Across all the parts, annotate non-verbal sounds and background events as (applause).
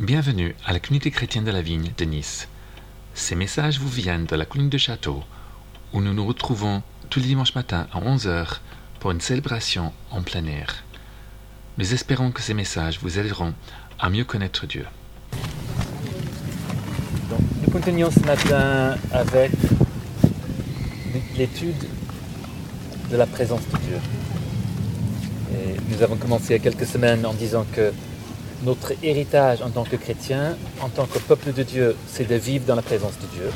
Bienvenue à la communauté chrétienne de la Vigne de Nice. Ces messages vous viennent de la colline de Château, où nous nous retrouvons tous les dimanches matins à 11h pour une célébration en plein air. Nous espérons que ces messages vous aideront à mieux connaître Dieu. Nous continuons ce matin avec l'étude de la présence de Dieu. Nous avons commencé il y a quelques semaines en disant que notre héritage en tant que chrétien, en tant que peuple de Dieu, c'est de vivre dans la présence de Dieu.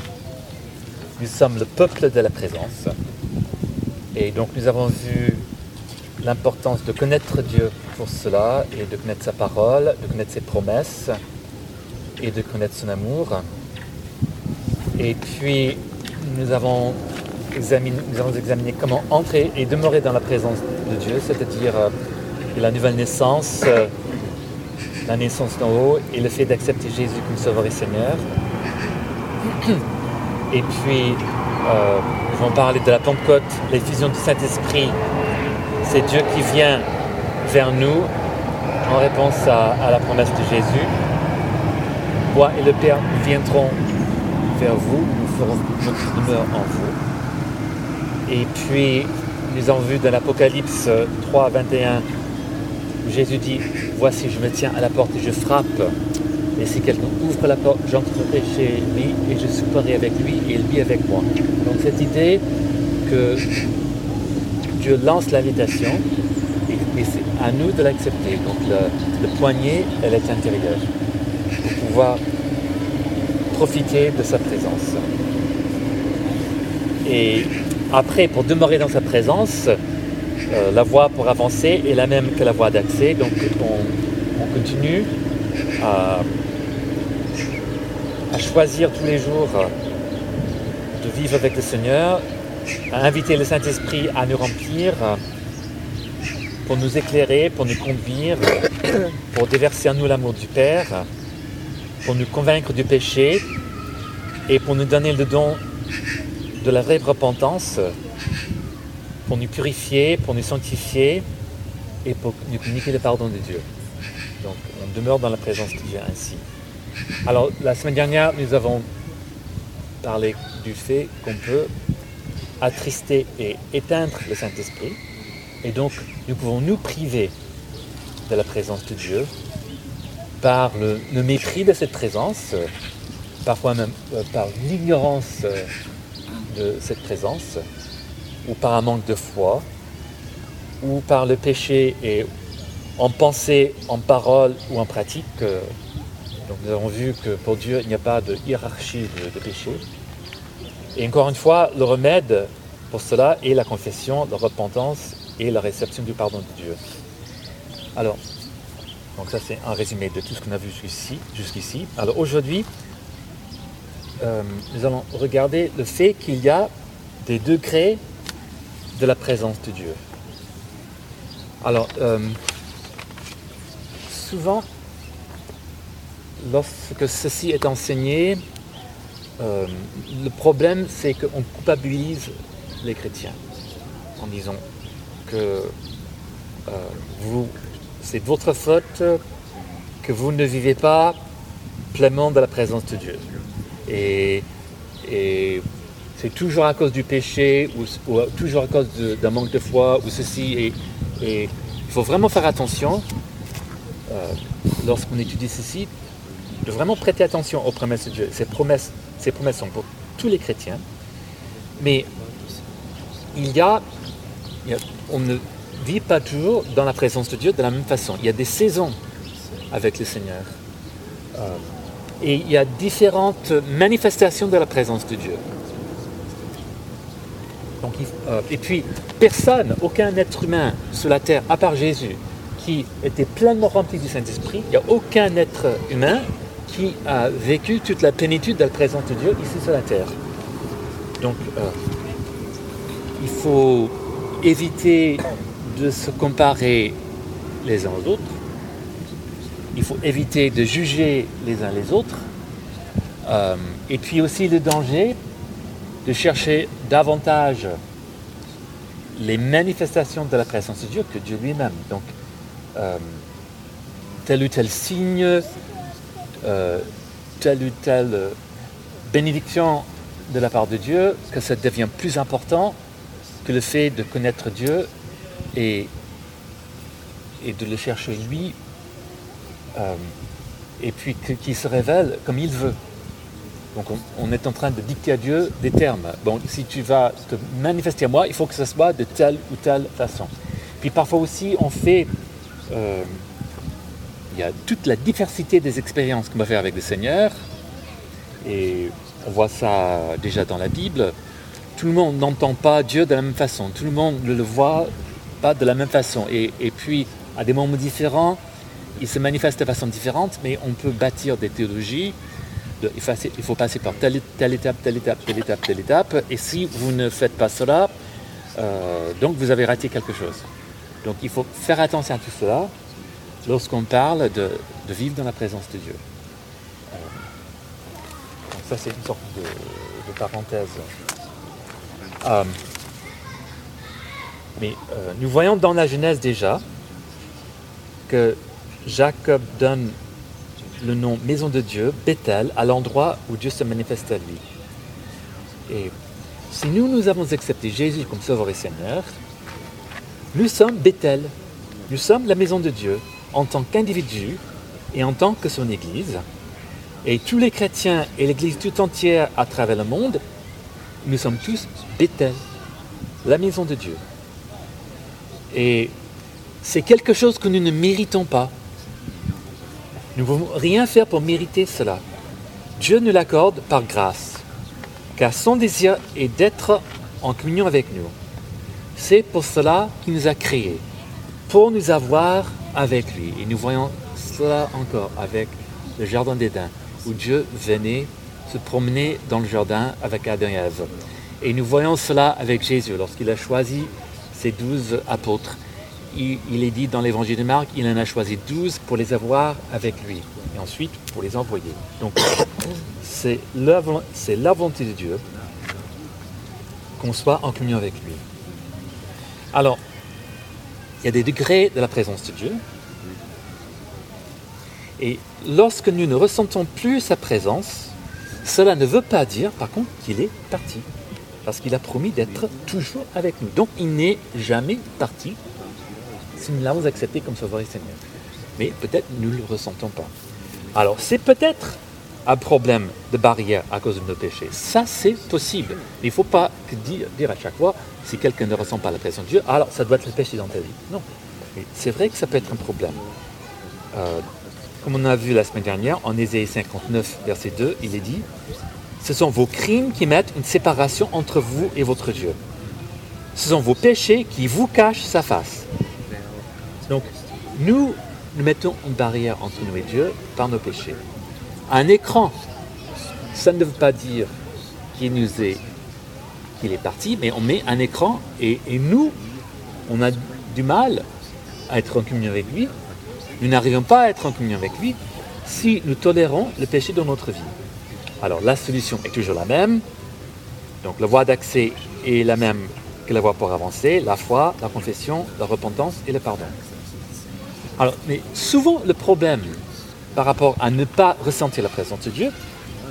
Nous sommes le peuple de la présence. Et donc nous avons vu l'importance de connaître Dieu pour cela et de connaître sa parole, de connaître ses promesses et de connaître son amour. Et puis nous avons examiné, comment entrer et demeurer dans la présence de Dieu, c'est-à-dire euh, la nouvelle naissance, euh, la naissance d'en haut et le fait d'accepter Jésus comme Sauveur et Seigneur. Et puis, euh, nous allons parler de la Pentecôte, l'effusion du Saint-Esprit. C'est Dieu qui vient vers nous en réponse à, la promesse de Jésus. Moi et le Père nous viendrons vers vous, nous ferons notre demeure en vous. Et puis, nous avons vu dans l'Apocalypse 3, 21, où Jésus dit Voici, je me tiens à la porte et je frappe. Et si quelqu'un ouvre la porte, j'entrerai chez lui et je souperai avec lui et lui avec moi. Donc cette idée que Dieu lance l'invitation et, c'est à nous de l'accepter. Donc le, le poignet, elle est intérieure pour pouvoir profiter de sa présence. Et après, pour demeurer dans sa présence, euh, la voie pour avancer est la même que la voie d'accès. Donc on, on continue à, à, choisir tous les jours de vivre avec le Seigneur, à inviter le Saint-Esprit à nous remplir, pour nous éclairer, pour nous conduire, (coughs) pour déverser en nous l'amour du Père, pour nous convaincre du péché et pour nous donner le don de la vraie repentance pour nous purifier, pour nous sanctifier et pour nous communiquer le pardon de Dieu. Donc on demeure dans la présence de Dieu ainsi. Alors la semaine dernière, nous avons parlé du fait qu'on peut attrister et éteindre le Saint-Esprit. Et donc nous pouvons nous priver de la présence de Dieu par le, mépris de cette présence, parfois même euh, par l'ignorance euh, de cette présence ou par un manque de foi, ou par le péché et en pensée, en parole ou en pratique. Donc nous avons vu que pour Dieu, il n'y a pas de hiérarchie de, péché. Et encore une fois, le remède pour cela est la confession, la repentance et la réception du pardon de Dieu. Alors, donc ça c'est un résumé de tout ce qu'on a vu jusqu'ici. Jusqu Alors aujourd'hui, euh, nous allons regarder le fait qu'il y a des degrés de la présence de Dieu. Alors, euh, souvent, lorsque ceci est enseigné, euh, le problème c'est qu'on culpabilise les chrétiens en disant que euh, c'est votre faute que vous ne vivez pas pleinement de la présence de Dieu. C'est toujours à cause du péché ou, ou toujours à cause d'un manque de foi ou ceci. Et, il faut vraiment faire attention euh, lorsqu'on étudie ceci, de vraiment prêter attention aux promesses de Dieu. Ces promesses, ces promesses sont pour tous les chrétiens, mais il y, a, il y a, on ne vit pas toujours dans la présence de Dieu de la même façon. Il y a des saisons avec le Seigneur. Euh, et il y a différentes manifestations de la présence de Dieu. Euh, et puis, personne, aucun être humain sur la terre, à part Jésus, qui était pleinement rempli du Saint-Esprit, il n'y a aucun être humain qui a vécu toute la plénitude de la présence de Dieu ici sur la terre. Donc, euh, il faut éviter de se comparer les uns aux autres. Il faut éviter de juger les uns les autres. Euh, et puis aussi le danger de chercher davantage les manifestations de la présence de Dieu que Dieu lui-même. Donc, euh, tel ou tel signe, euh, telle ou telle bénédiction de la part de Dieu que ça devient plus important que le fait de connaître Dieu et, et de le chercher lui, euh, et puis qu'il se révèle comme il veut. Donc on, est en train de dicter à Dieu des termes. Bon, si tu vas te manifester à moi, il faut que ce soit de telle ou telle façon. Puis parfois aussi, on fait... Euh, il y a toute la diversité des expériences qu'on va faire avec le Seigneur. Et on voit ça déjà dans la Bible. Tout le monde n'entend pas Dieu de la même façon. Tout le monde ne le voit pas de la même façon. Et, et puis, à des moments différents, il se manifeste de façon différente, mais on peut bâtir des théologies. Il, faut, passer par telle, étape, telle étape, telle étape, telle étape. Et si vous ne faites pas cela, euh, donc vous avez raté quelque chose. Donc il faut faire attention à tout cela lorsqu'on parle de, vivre dans la présence de Dieu. Euh, ça c'est une sorte de, parenthèse. Euh, mais nous voyons dans la Genèse déjà que Jacob donne le nom maison de Dieu, Bethel, à l'endroit où Dieu se manifeste à lui. Et si nous, nous avons accepté Jésus comme Sauveur et Seigneur, nous sommes Bethel, nous sommes la maison de Dieu en tant qu'individu et en tant que son Église. Et tous les chrétiens et l'Église tout entière à travers le monde, nous sommes tous Bethel, la maison de Dieu. Et c'est quelque chose que nous ne méritons pas. Nous ne pouvons rien faire pour mériter cela. Dieu nous l'accorde par grâce, car son désir est d'être en communion avec nous. C'est pour cela qu'il nous a créés, pour nous avoir avec lui. Et nous voyons cela encore avec le Jardin d'Éden, où Dieu venait se promener dans le jardin avec Adam et Ève. Et nous voyons cela avec Jésus, lorsqu'il a choisi ses douze apôtres il, est dit dans l'évangile de Marc, il en a choisi 12 pour les avoir avec lui et ensuite pour les envoyer. Donc (coughs) c'est la, la volonté de Dieu qu'on soit en communion avec lui. Alors, il y a des degrés de la présence de Dieu. Et lorsque nous ne ressentons plus sa présence, cela ne veut pas dire, par contre, qu'il est parti. Parce qu'il a promis d'être toujours avec nous. Donc il n'est jamais parti nous l'avons accepté comme sauveur et Seigneur. Mais peut-être nous ne le ressentons pas. Alors c'est peut-être un problème de barrière à cause de nos péchés. Ça c'est possible. Il ne faut pas dire, dire, à chaque fois, si quelqu'un ne ressent pas la présence de Dieu, alors ça doit être le péché dans ta vie. Non. C'est vrai que ça peut être un problème. Euh, comme on a vu la semaine dernière, en Ésaïe 59, verset 2, il est dit, ce sont vos crimes qui mettent une séparation entre vous et votre Dieu. Ce sont vos péchés qui vous cachent sa face. Donc, nous, nous mettons une barrière entre nous et Dieu par nos péchés. Un écran, ça ne veut pas dire qu'il nous est, parti, mais on met un écran et, nous, on a du mal à être en communion avec lui. Nous n'arrivons pas à être en communion avec lui si nous tolérons le péché dans notre vie. Alors la solution est toujours la même. Donc la voie d'accès est la même que la voie pour avancer, la foi, la confession, la repentance et le pardon. Alors, mais souvent, le problème par rapport à ne pas ressentir la présence de Dieu,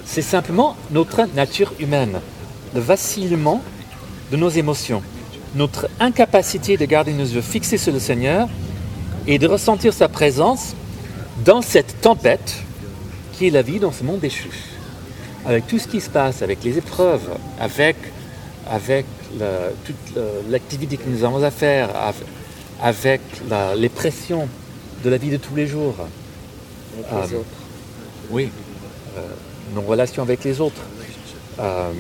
c'est simplement notre nature humaine, le vacillement de nos émotions, notre incapacité de garder nos yeux fixés sur le Seigneur et de ressentir sa présence dans cette tempête qui est la vie dans ce monde déchu. Avec tout ce qui se passe, avec les épreuves, avec, avec toute l'activité que nous avons à faire, avec la, les pressions de la vie de tous les jours. Avec les Euh, autres. Oui, euh, nos relations avec les autres. Euh,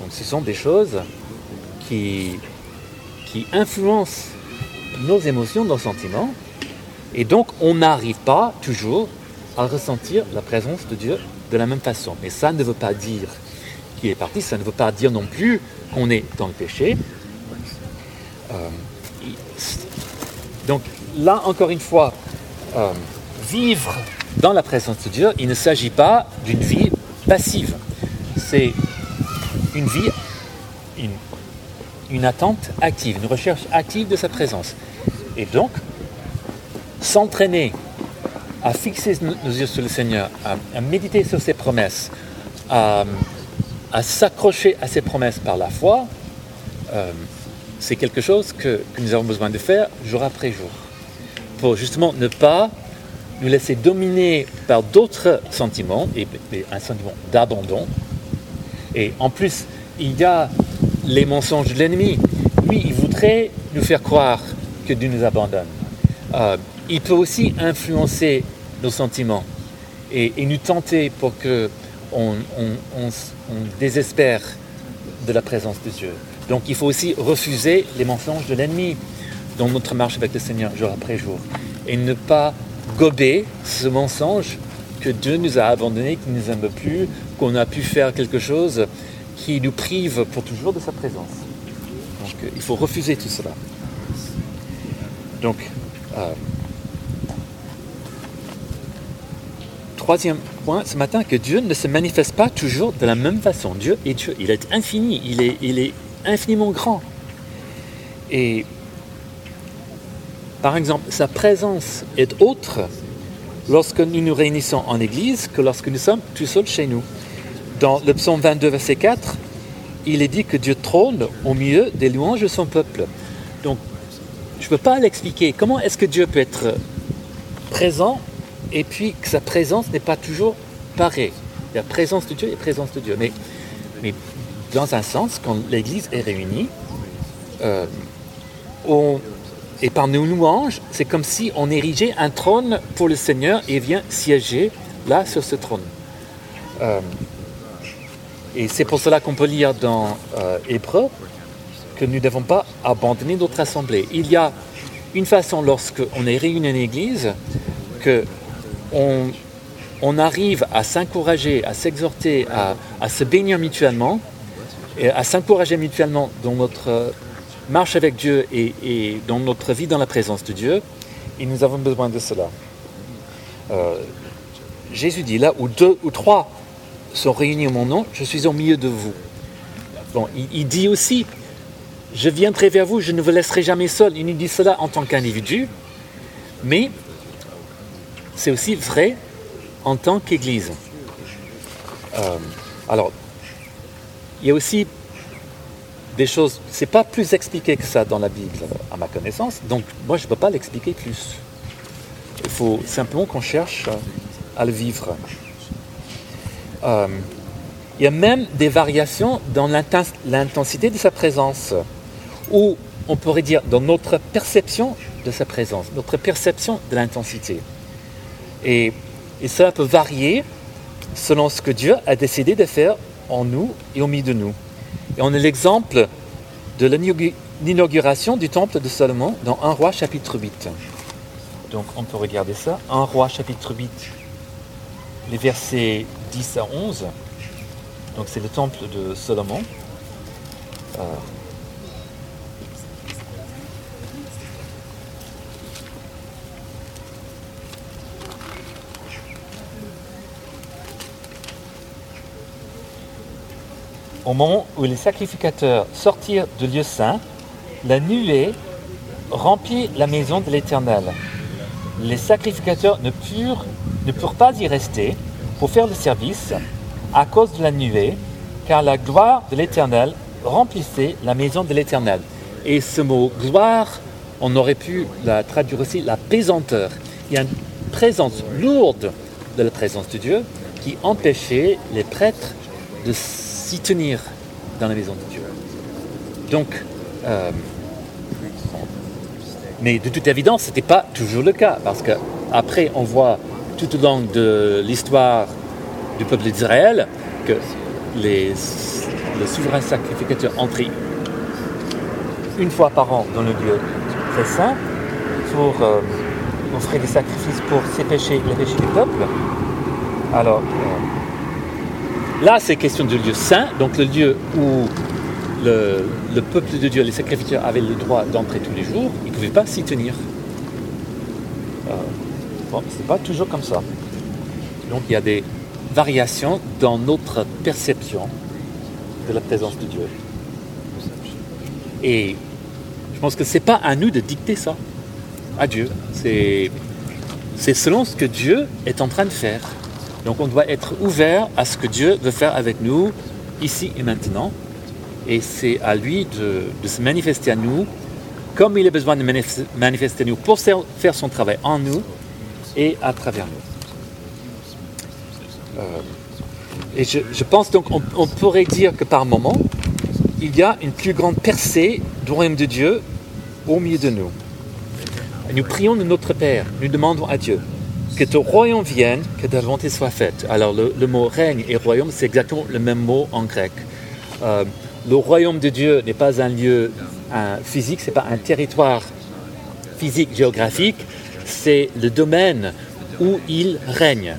donc ce sont des choses qui, qui influencent nos émotions, nos sentiments, et donc on n'arrive pas toujours à ressentir la présence de Dieu de la même façon. Mais ça ne veut pas dire qu'il est parti, ça ne veut pas dire non plus qu'on est dans le péché. Euh, donc là, encore une fois, euh, vivre dans la présence de Dieu, il ne s'agit pas d'une vie passive. C'est une vie, une, une attente active, une recherche active de sa présence. Et donc, s'entraîner à fixer nos yeux sur le Seigneur, à, méditer sur ses promesses, à, s'accrocher à ses promesses par la foi, euh, c'est quelque chose que, nous avons besoin de faire jour après jour. Pour justement ne pas nous laisser dominer par d'autres sentiments, et, un sentiment d'abandon. Et en plus, il y a les mensonges de l'ennemi. Lui, il voudrait nous faire croire que Dieu nous abandonne. Euh, il peut aussi influencer nos sentiments et, nous tenter pour que on, désespère de la présence de Dieu. Donc il faut aussi refuser les mensonges de l'ennemi dans notre marche avec le Seigneur jour après jour et ne pas gober ce mensonge que Dieu nous a abandonné, qu'il ne nous aime plus, qu'on a pu faire quelque chose qui nous prive pour toujours de sa présence. Donc il faut refuser tout cela. Donc, euh, troisième point ce matin, que Dieu ne se manifeste pas toujours de la même façon. Dieu est Dieu, il est infini, il est, il est infiniment grand. Et par exemple, sa présence est autre lorsque nous nous réunissons en Église que lorsque nous sommes tout seuls chez nous. Dans le psaume 22, verset 4, il est dit que Dieu trône au milieu des louanges de son peuple. Donc, je ne peux pas l'expliquer. Comment est-ce que Dieu peut être présent et puis que sa présence n'est pas toujours pareille Il y a présence de Dieu et présence de Dieu. Mais, dans un sens, quand l'Église est réunie, euh, et par nos louanges, c'est comme si on érigeait un trône pour le Seigneur et vient siéger là sur ce trône. Euh, et c'est pour cela qu'on peut lire dans euh, Hébreu que nous ne devons pas abandonner notre assemblée. Il y a une façon, lorsqu'on est réuni en Église, que on, arrive à s'encourager, à s'exhorter, à, se bénir mutuellement, et à s'encourager mutuellement dans notre marche avec Dieu et, dans notre vie dans la présence de Dieu. Et nous avons besoin de cela. Euh, Jésus dit là où deux ou trois sont réunis en mon nom, je suis au milieu de vous. Bon, il, dit aussi, je viendrai vers vous, je ne vous laisserai jamais seul. Il nous dit cela en tant qu'individu, mais c'est aussi vrai en tant qu'Église. Euh, alors, il y a aussi des choses, c'est pas plus expliqué que ça dans la Bible, à ma connaissance, donc moi je ne peux pas l'expliquer plus. Il faut simplement qu'on cherche à le vivre. Euh, il y a même des variations dans l'intensité de sa présence, ou on pourrait dire dans notre perception de sa présence, notre perception de l'intensité. Et, et cela peut varier selon ce que Dieu a décidé de faire en nous et au milieu de nous. Et on a l'exemple de l'inauguration du temple de Salomon dans 1 roi chapitre 8. Donc on peut regarder ça. 1 roi chapitre 8, les versets 10 à 11. Donc c'est le temple de Salomon. Euh, Au moment où les sacrificateurs sortirent du lieu saint, la nuée remplit la maison de l'Éternel. Les sacrificateurs ne purent, ne purent pas y rester pour faire le service à cause de la nuée, car la gloire de l'Éternel remplissait la maison de l'Éternel. Et ce mot gloire, on aurait pu la traduire aussi la pesanteur. Il y a une présence lourde de la présence de Dieu qui empêchait les prêtres de tenir dans la maison de Dieu. Donc, euh, mais de toute évidence, ce n'était pas toujours le cas, parce qu'après, on voit tout au long de l'histoire du peuple d'Israël que les, le souverain sacrificateur entrait une fois par an dans le lieu très saint pour euh, offrir des sacrifices pour ses péchés et les péchés du peuple. Alors, euh, Là, c'est question de lieu saint, donc le lieu où le, peuple de Dieu, les sacrificateurs avaient le droit d'entrer tous les jours, ils ne pouvaient pas s'y tenir. Euh, bon, c'est pas toujours comme ça. Donc il y a des variations dans notre perception de la présence de Dieu. Et je pense que ce n'est pas à nous de dicter ça, à Dieu. C'est selon ce que Dieu est en train de faire. Donc on doit être ouvert à ce que Dieu veut faire avec nous ici et maintenant. Et c'est à lui de, se manifester à nous comme il a besoin de manifester à nous pour faire son travail en nous et à travers nous. Euh, et je, pense donc on, pourrait dire que par moment, il y a une plus grande percée du royaume de Dieu au milieu de nous. nous prions de notre Père, nous demandons à Dieu que ton royaume vienne, que ta volonté soit faite. Alors le, mot règne et royaume, c'est exactement le même mot en grec. Euh, le royaume de Dieu n'est pas un lieu physique, ce n'est pas un territoire physique, géographique, c'est le domaine où il règne.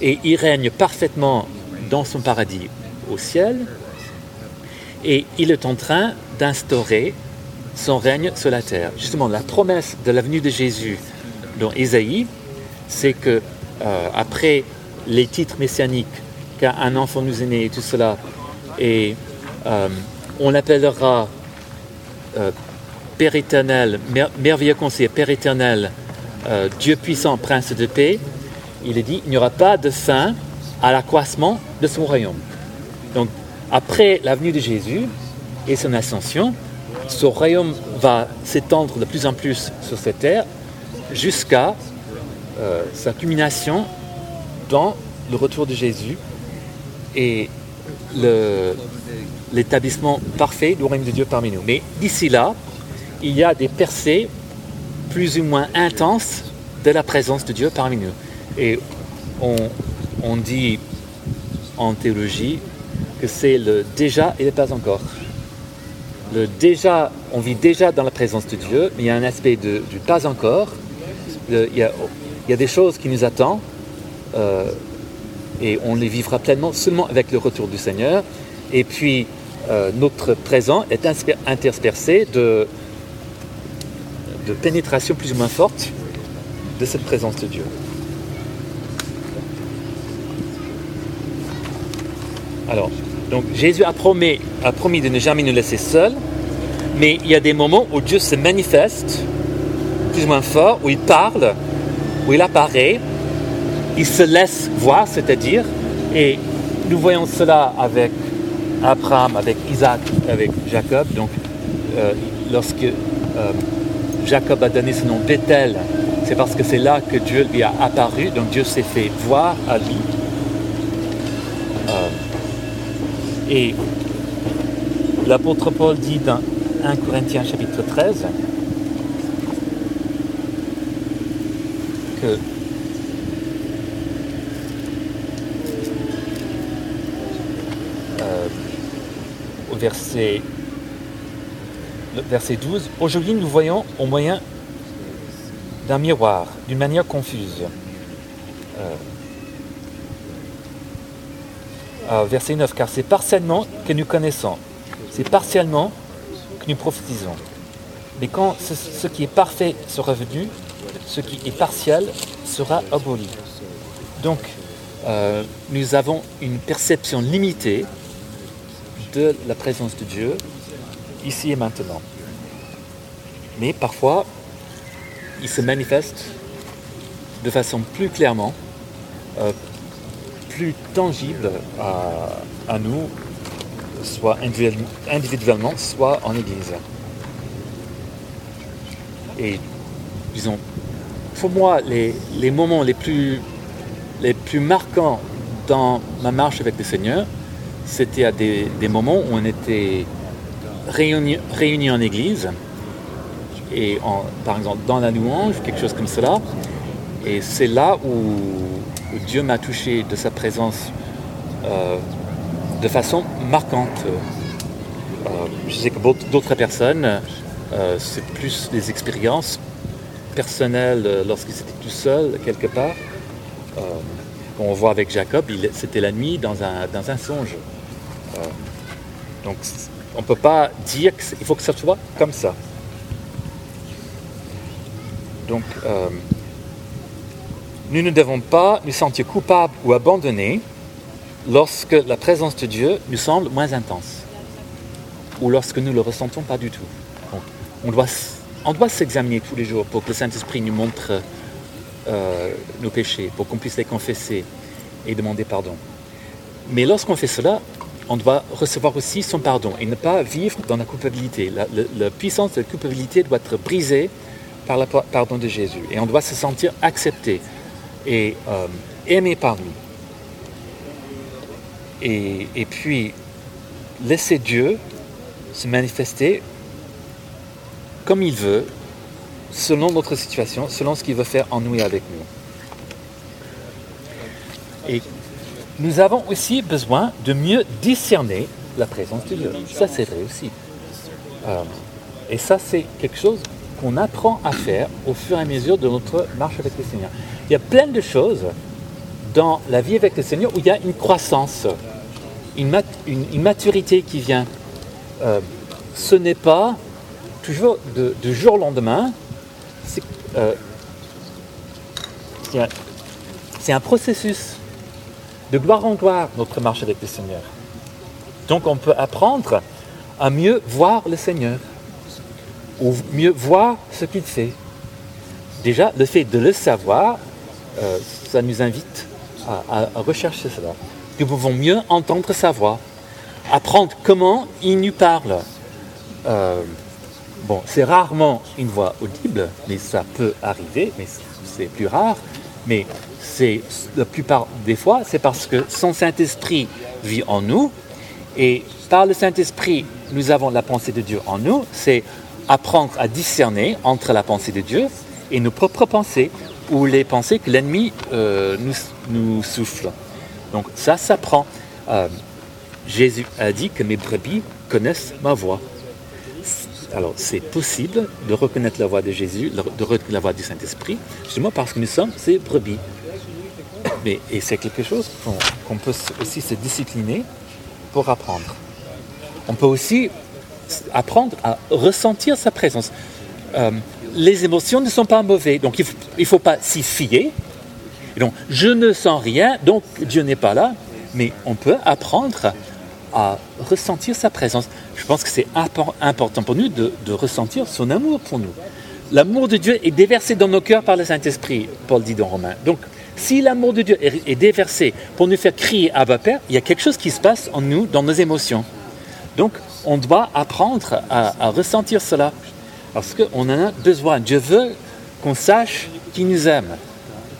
Et il règne parfaitement dans son paradis au ciel, et il est en train d'instaurer son règne sur la terre. Justement, la promesse de la venue de Jésus dans Ésaïe, c'est que euh, après les titres messianiques, qu'un enfant nous est né et tout cela, et euh, on l'appellera euh, Père éternel, merveilleux conseiller, Père éternel, Dieu puissant, prince de paix, il est dit, il n'y aura pas de fin à l'accroissement de son royaume. Donc, après la venue de Jésus et son ascension, son royaume va s'étendre de plus en plus sur cette terre jusqu'à euh, sa culmination dans le retour de Jésus et l'établissement parfait du royaume de Dieu parmi nous. Mais d'ici là, il y a des percées plus ou moins intenses de la présence de Dieu parmi nous. Et on, dit en théologie que c'est le déjà et le pas encore. Le déjà, on vit déjà dans la présence de Dieu, mais il y a un aspect du pas encore. Il, y a, des choses qui nous attendent euh, et on les vivra pleinement seulement avec le retour du Seigneur. Et puis, euh, notre présent est interspersé de, pénétration plus ou moins forte de cette présence de Dieu. Alors, donc Jésus a promis de ne jamais nous laisser seuls, mais il y a des moments où Dieu se manifeste plus ou moins fort, où il parle, où il apparaît, il se laisse voir, c'est-à-dire, et nous voyons cela avec Abraham, avec Isaac, avec Jacob. Donc, euh, lorsque euh, Jacob a donné ce nom Bethel, c'est parce que c'est là que Dieu lui a apparu, donc Dieu s'est fait voir à lui. Euh, et l'apôtre Paul dit dans 1 Corinthiens chapitre 13 euh, au verset verset 12, aujourd'hui nous voyons au moyen d'un miroir, d'une manière confuse. Euh, euh, verset 9, car c'est partiellement que nous connaissons, c'est partiellement que nous prophétisons. Mais quand ce, qui est parfait sera venu, ce qui est partiel sera aboli. Donc, euh, nous avons une perception limitée de la présence de Dieu ici et maintenant. Mais parfois, il se manifeste de façon plus clairement, euh, plus tangible à, nous, soit individuellement, soit en Église. Disons, pour moi, les, moments les plus, les plus marquants dans ma marche avec le Seigneur, c'était à des, moments où on était réunis en Église, et par exemple dans la louange, quelque chose comme cela. Et c'est là où Dieu m'a touché de sa présence euh, de façon marquante. Euh, je sais que d'autres personnes, euh, c'est plus des expériences personnelles lorsqu'ils étaient tout seuls quelque part. on voit avec Jacob, c'était la nuit dans un, dans un songe. donc on ne peut pas dire qu'il faut que ça soit comme ça. Donc, euh, nous ne devons pas nous sentir coupables ou abandonnés lorsque la présence de Dieu nous semble moins intense ou lorsque nous ne le ressentons pas du tout. on doit, on doit s'examiner tous les jours pour que le Saint-Esprit nous montre euh, nos péchés, pour qu'on puisse les confesser et demander pardon. Mais lorsqu'on fait cela, on doit recevoir aussi son pardon et ne pas vivre dans la culpabilité. La, puissance de la culpabilité doit être brisée par le pardon de Jésus. Et on doit se sentir accepté et euh, aimé par lui. Et puis, laisser Dieu se manifester comme il veut, selon notre situation, selon ce qu'il veut faire en nous avec nous. Et nous avons aussi besoin de mieux discerner la présence de Dieu. Ça, c'est vrai aussi. Euh, et ça, c'est quelque chose qu'on apprend à faire au fur et à mesure de notre marche avec le Seigneur. Il y a plein de choses dans la vie avec le Seigneur où il y a une croissance, une, maturité qui vient. Euh, ce n'est pas toujours de, jour au lendemain. C'est euh, un processus de gloire en gloire, notre marche avec le Seigneur. Donc on peut apprendre à mieux voir le Seigneur, ou mieux voir ce qu'il fait. Déjà, le fait de le savoir, euh, ça nous invite à, rechercher cela. Nous pouvons mieux entendre sa voix, apprendre comment il nous parle. Euh, bon, c'est rarement une voix audible, mais ça peut arriver, mais c'est plus rare. Mais c'est la plupart des fois, c'est parce que son Saint-Esprit vit en nous, et par le Saint-Esprit, nous avons la pensée de Dieu en nous. C'est apprendre à discerner entre la pensée de Dieu et nos propres pensées, ou les pensées que l'ennemi euh, nous, souffle. Donc ça s'apprend. Euh, Jésus a dit que mes brebis connaissent ma voix. Alors c'est possible de reconnaître la voix de Jésus, de reconnaître la voix du Saint-Esprit, justement parce que nous sommes ces brebis. Mais, et c'est quelque chose qu'on peut aussi se discipliner pour apprendre. On peut aussi apprendre à ressentir sa présence. Euh, les émotions ne sont pas mauvaises, donc il ne faut, pas s'y fier. donc, je ne sens rien, donc Dieu n'est pas là, mais on peut apprendre à ressentir sa présence. Je pense que c'est important pour nous de, ressentir son amour pour nous. L'amour de Dieu est déversé dans nos cœurs par le Saint-Esprit, Paul dit dans Romains. Donc, si l'amour de Dieu est, déversé pour nous faire crier à Père, il y a quelque chose qui se passe en nous, dans nos émotions. Donc, on doit apprendre à, ressentir cela. Parce qu'on en a besoin. Dieu veut qu'on sache qu'il nous aime.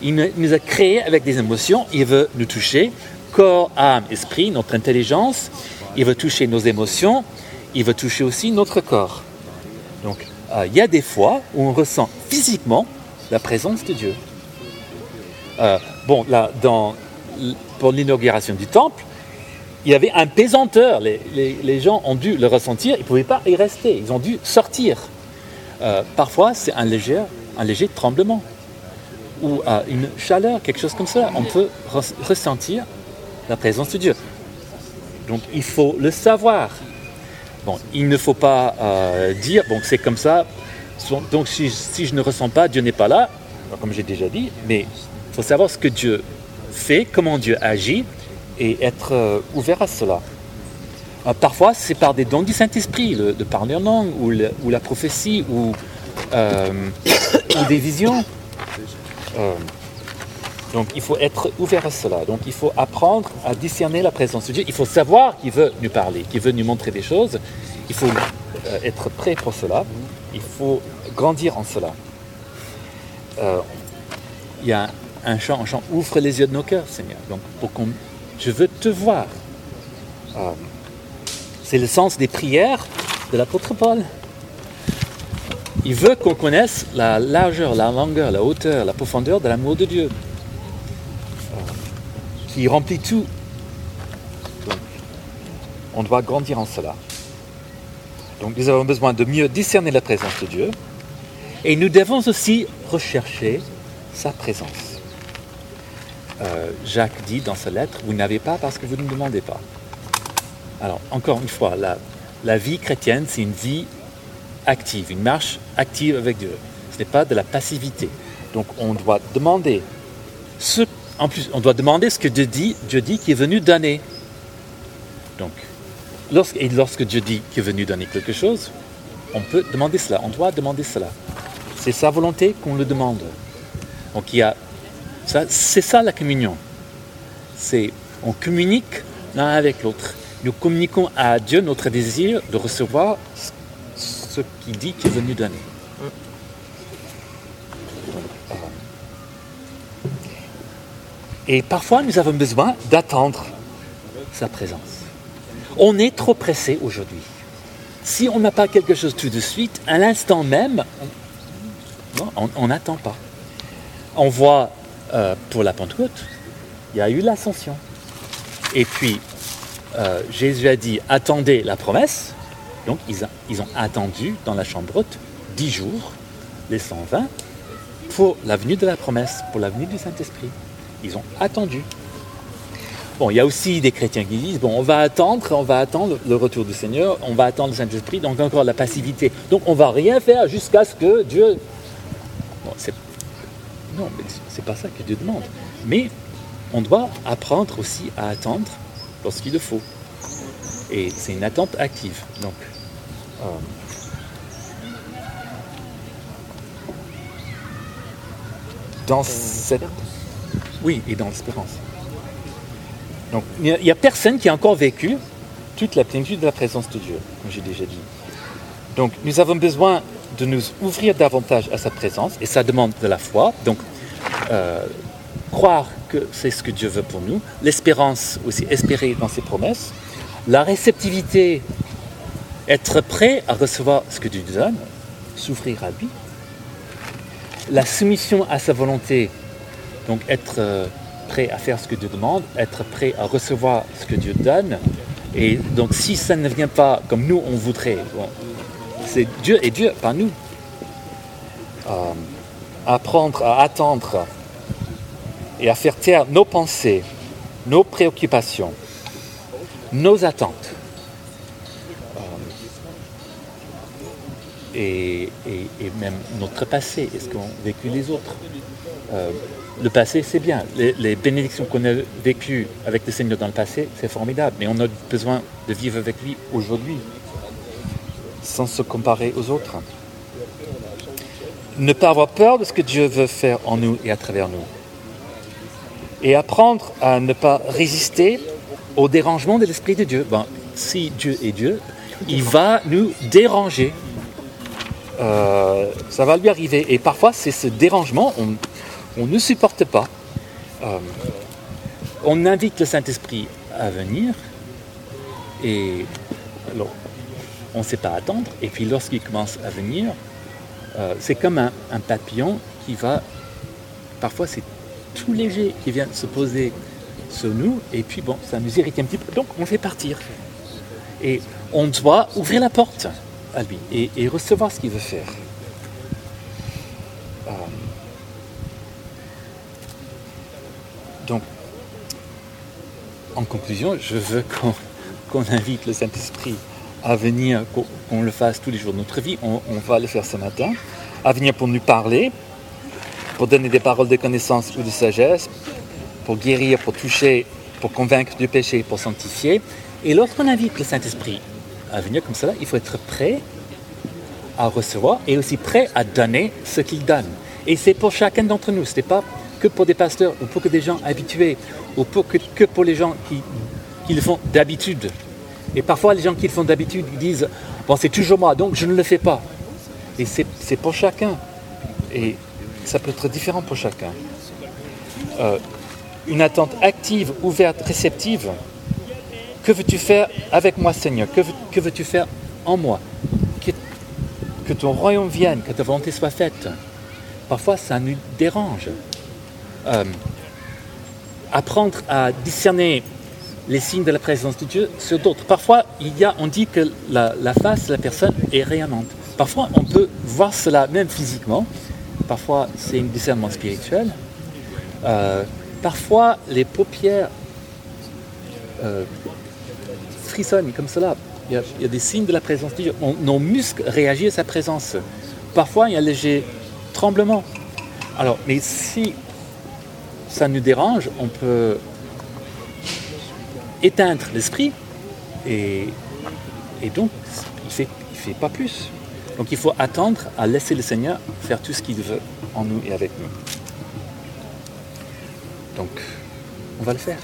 Il nous a créés avec des émotions. Il veut nous toucher, corps, âme, esprit, notre intelligence. Il veut toucher nos émotions. Il veut toucher aussi notre corps. Donc, euh, il y a des fois où on ressent physiquement la présence de Dieu. Euh, bon, là, pour l'inauguration du temple, il y avait un pesanteur. Les, gens ont dû le ressentir, ils ne pouvaient pas y rester, ils ont dû sortir. Euh, parfois, c'est un léger, tremblement ou une chaleur, quelque chose comme ça. On peut ressentir la présence de Dieu. Donc, il faut le savoir. Bon, il ne faut pas euh, dire, bon, c'est comme ça, donc si, je ne ressens pas, Dieu n'est pas là, comme j'ai déjà dit, mais il faut savoir ce que Dieu fait, comment Dieu agit, et être euh, ouvert à cela. Euh, parfois, c'est par des dons du Saint-Esprit, de parler en langue, ou, la prophétie, ou (coughs) des visions. Donc, il faut être ouvert à cela. Donc, il faut apprendre à discerner la présence de Dieu. Il faut savoir qu'il veut nous parler, qu'il veut nous montrer des choses. Il faut être prêt pour cela. Il faut grandir en cela. il y a un chant, un chant, ouvre les yeux de nos cœurs, Seigneur. Je veux te voir. Ah. C'est le sens des prières de l'apôtre Paul. Il veut qu'on connaisse la largeur, la longueur, la hauteur, la profondeur de l'amour de Dieu. Qui remplit tout. on doit grandir en cela. Donc nous avons besoin de mieux discerner la présence de Dieu et nous devons aussi rechercher sa présence. Euh, Jacques dit dans sa lettre, vous n'avez pas parce que vous ne demandez pas. Alors, encore une fois, la, la vie chrétienne, c'est une vie active, une marche active avec Dieu. Ce n'est pas de la passivité. Donc, on doit demander ce, en plus, on doit demander ce que Dieu dit, Dieu dit qu'il est venu donner. Donc, lorsque, et lorsque Dieu dit qu'il est venu donner quelque chose, on peut demander cela, on doit demander cela. C'est sa volonté qu'on le demande. Donc il y a ça, c'est ça la communion. C'est on communique l'un avec l'autre. Nous communiquons à Dieu notre désir de recevoir ce qu'il dit qu'il veut nous donner. Et parfois, nous avons besoin d'attendre sa présence. On est trop pressé aujourd'hui. Si on n'a pas quelque chose tout de suite, à l'instant même, on n'attend pas. On voit euh, pour la Pentecôte, il y a eu l'ascension. Et puis, euh, Jésus a dit, attendez la promesse. Donc, ils, ils, ont attendu dans la chambre haute dix jours, les 120, pour la venue de la promesse, pour la venue du Saint-Esprit. Ils ont attendu. Bon, il y a aussi des chrétiens qui disent, bon, on va attendre, on va attendre le retour du Seigneur, on va attendre le Saint-Esprit, donc encore la passivité. Donc on va rien faire jusqu'à ce que Dieu... Non, mais c'est pas ça que Dieu demande. Mais on doit apprendre aussi à attendre lorsqu'il le faut. Et c'est une attente active. Donc, euh, dans cette... Oui, et dans l'espérance. Donc, il n'y a, personne qui a encore vécu toute la plénitude de la présence de Dieu, comme j'ai déjà dit. Donc, nous avons besoin de nous ouvrir davantage à sa présence, et ça demande de la foi. Donc, euh, croire que c'est ce que Dieu veut pour nous, l'espérance aussi, espérer dans ses promesses, la réceptivité, être prêt à recevoir ce que Dieu nous donne, souffrir à lui, la soumission à sa volonté, donc être euh, prêt à faire ce que Dieu demande, être prêt à recevoir ce que Dieu donne, et donc si ça ne vient pas comme nous on voudrait, c'est Dieu et Dieu, pas nous. Euh, apprendre à attendre et à faire taire nos pensées, nos préoccupations, nos attentes. Euh, et, même notre passé, est-ce qu'on a vécu les autres Le passé, c'est bien. Les, bénédictions qu'on a vécues avec le Seigneur dans le passé, c'est formidable. Mais on a besoin de vivre avec lui aujourd'hui, sans se comparer aux autres. Ne pas avoir peur de ce que Dieu veut faire en nous et à travers nous et apprendre à ne pas résister au dérangement de l'Esprit de Dieu. Si Dieu est Dieu, il va nous déranger. Euh, ça va lui arriver. Et parfois, c'est ce dérangement, ne supporte pas. Euh, on invite le Saint-Esprit à venir et on ne sait pas attendre. Et puis lorsqu'il commence à venir, euh, c'est comme un, un, papillon qui va, parfois c'est tout léger qui vient se poser sur nous, et puis bon, ça nous irrite un petit peu, donc on fait partir. Et on doit ouvrir la porte à lui et, recevoir ce qu'il veut faire. En conclusion, je veux qu'on invite le Saint-Esprit à venir, qu'on le fasse tous les jours de notre vie. On, va le faire ce matin, à venir pour nous parler, pour donner des paroles de connaissance ou de sagesse, pour guérir, pour toucher, pour convaincre du péché, pour sanctifier. Et lorsqu'on invite le Saint-Esprit à venir comme cela, il faut être prêt à recevoir et aussi prêt à donner ce qu'il donne. Et c'est pour chacun d'entre nous, ce pas que pour des pasteurs ou pour que des gens habitués ou pour que, que pour les gens qui, qui le font d'habitude. Et parfois, les gens qui le font d'habitude, disent Bon, c'est toujours moi, donc je ne le fais pas. Et c'est pour chacun. Et ça peut être différent pour chacun. Euh, une attente active, ouverte, réceptive. Que veux-tu faire avec moi, Seigneur? Que, veux, tu faire en moi? Que, ton royaume vienne, que ta volonté soit faite. Parfois, ça nous dérange. Euh, apprendre à discerner les signes de la présence de Dieu sur d'autres. Parfois, il y a, on dit que la, face de la personne est rayonnante. Parfois, on peut voir cela même physiquement, parfois c'est un discernement spirituel. Euh, parfois les paupières euh, frissonnent comme cela. Il y, a, des signes de la présence de Dieu. nos muscles réagissent à sa présence. Parfois il y a un léger tremblement. Alors, mais si ça nous dérange, on peut éteindre l'esprit et, donc il ne fait, il fait pas plus. Donc il faut attendre à laisser le Seigneur faire tout ce qu'il veut en nous et avec nous. Donc, on va le faire.